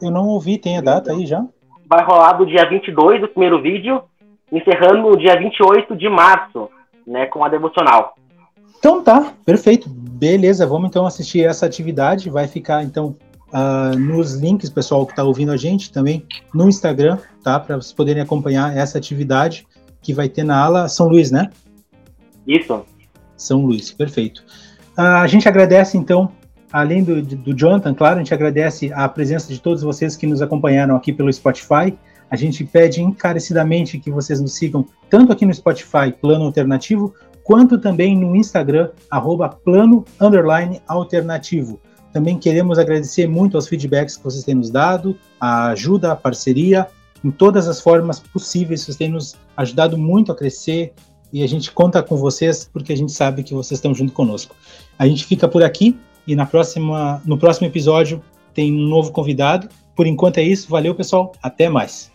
Eu não ouvi, tem a data aí já? Vai rolar do dia 22, o primeiro vídeo, encerrando no dia 28 de março, né, com a devocional. Então tá, perfeito. Beleza, vamos então assistir essa atividade. Vai ficar então uh, nos links, pessoal que está ouvindo a gente também no Instagram, tá? Para vocês poderem acompanhar essa atividade que vai ter na ala São Luís, né? Isso. São Luís, perfeito. Uh, a gente agradece então, além do, do Jonathan, claro, a gente agradece a presença de todos vocês que nos acompanharam aqui pelo Spotify. A gente pede encarecidamente que vocês nos sigam tanto aqui no Spotify, Plano Alternativo, quanto também no Instagram, arroba plano alternativo. Também queremos agradecer muito aos feedbacks que vocês têm nos dado, a ajuda, a parceria, em todas as formas possíveis, vocês têm nos ajudado muito a crescer e a gente conta com vocês porque a gente sabe que vocês estão junto conosco. A gente fica por aqui e na próxima, no próximo episódio tem um novo convidado. Por enquanto é isso, valeu pessoal, até mais.